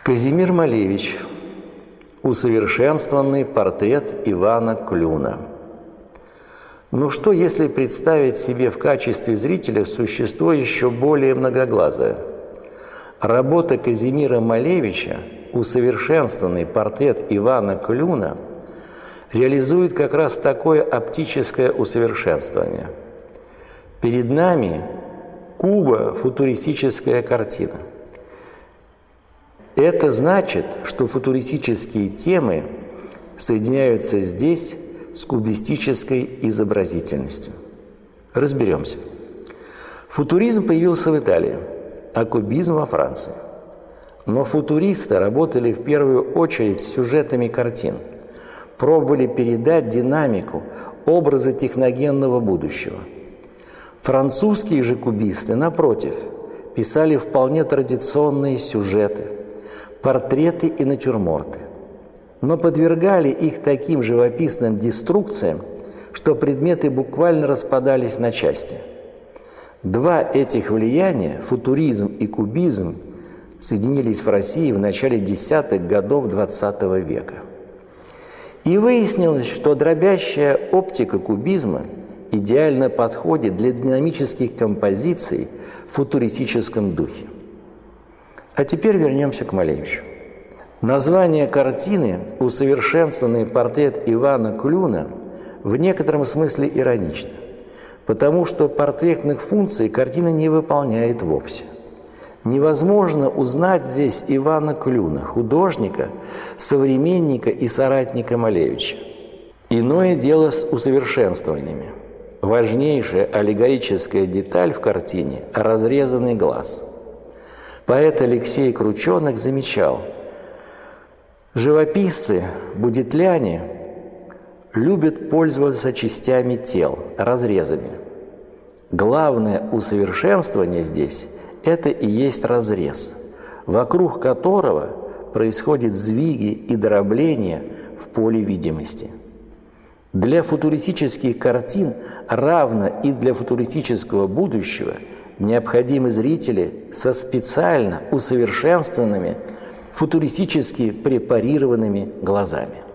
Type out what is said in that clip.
Казимир Малевич. Усовершенствованный портрет Ивана Клюна. Ну что, если представить себе в качестве зрителя существо еще более многоглазое? Работа Казимира Малевича, усовершенствованный портрет Ивана Клюна, реализует как раз такое оптическое усовершенствование. Перед нами кубо-футуристическая картина – это значит, что футуристические темы соединяются здесь с кубистической изобразительностью. Разберемся. Футуризм появился в Италии, а кубизм во Франции. Но футуристы работали в первую очередь с сюжетами картин, пробовали передать динамику, образы техногенного будущего. Французские же кубисты, напротив, писали вполне традиционные сюжеты – портреты и натюрморты, но подвергали их таким живописным деструкциям, что предметы буквально распадались на части. Два этих влияния, футуризм и кубизм, соединились в России в начале десятых годов XX века. И выяснилось, что дробящая оптика кубизма идеально подходит для динамических композиций в футуристическом духе. А теперь вернемся к Малевичу. Название картины «Усовершенствованный портрет Ивана Клюна» в некотором смысле иронично, потому что портретных функций картина не выполняет вовсе. Невозможно узнать здесь Ивана Клюна, художника, современника и соратника Малевича. Иное дело с усовершенствованиями. Важнейшая аллегорическая деталь в картине – разрезанный глаз – Поэт Алексей Крученых замечал, живописцы, будетляне любят пользоваться частями тел, разрезами. Главное усовершенствование здесь – это и есть разрез, вокруг которого происходят сдвиги и дробления в поле видимости. Для футуристических картин, равно и для футуристического будущего – необходимы зрители со специально усовершенствованными, футуристически препарированными глазами.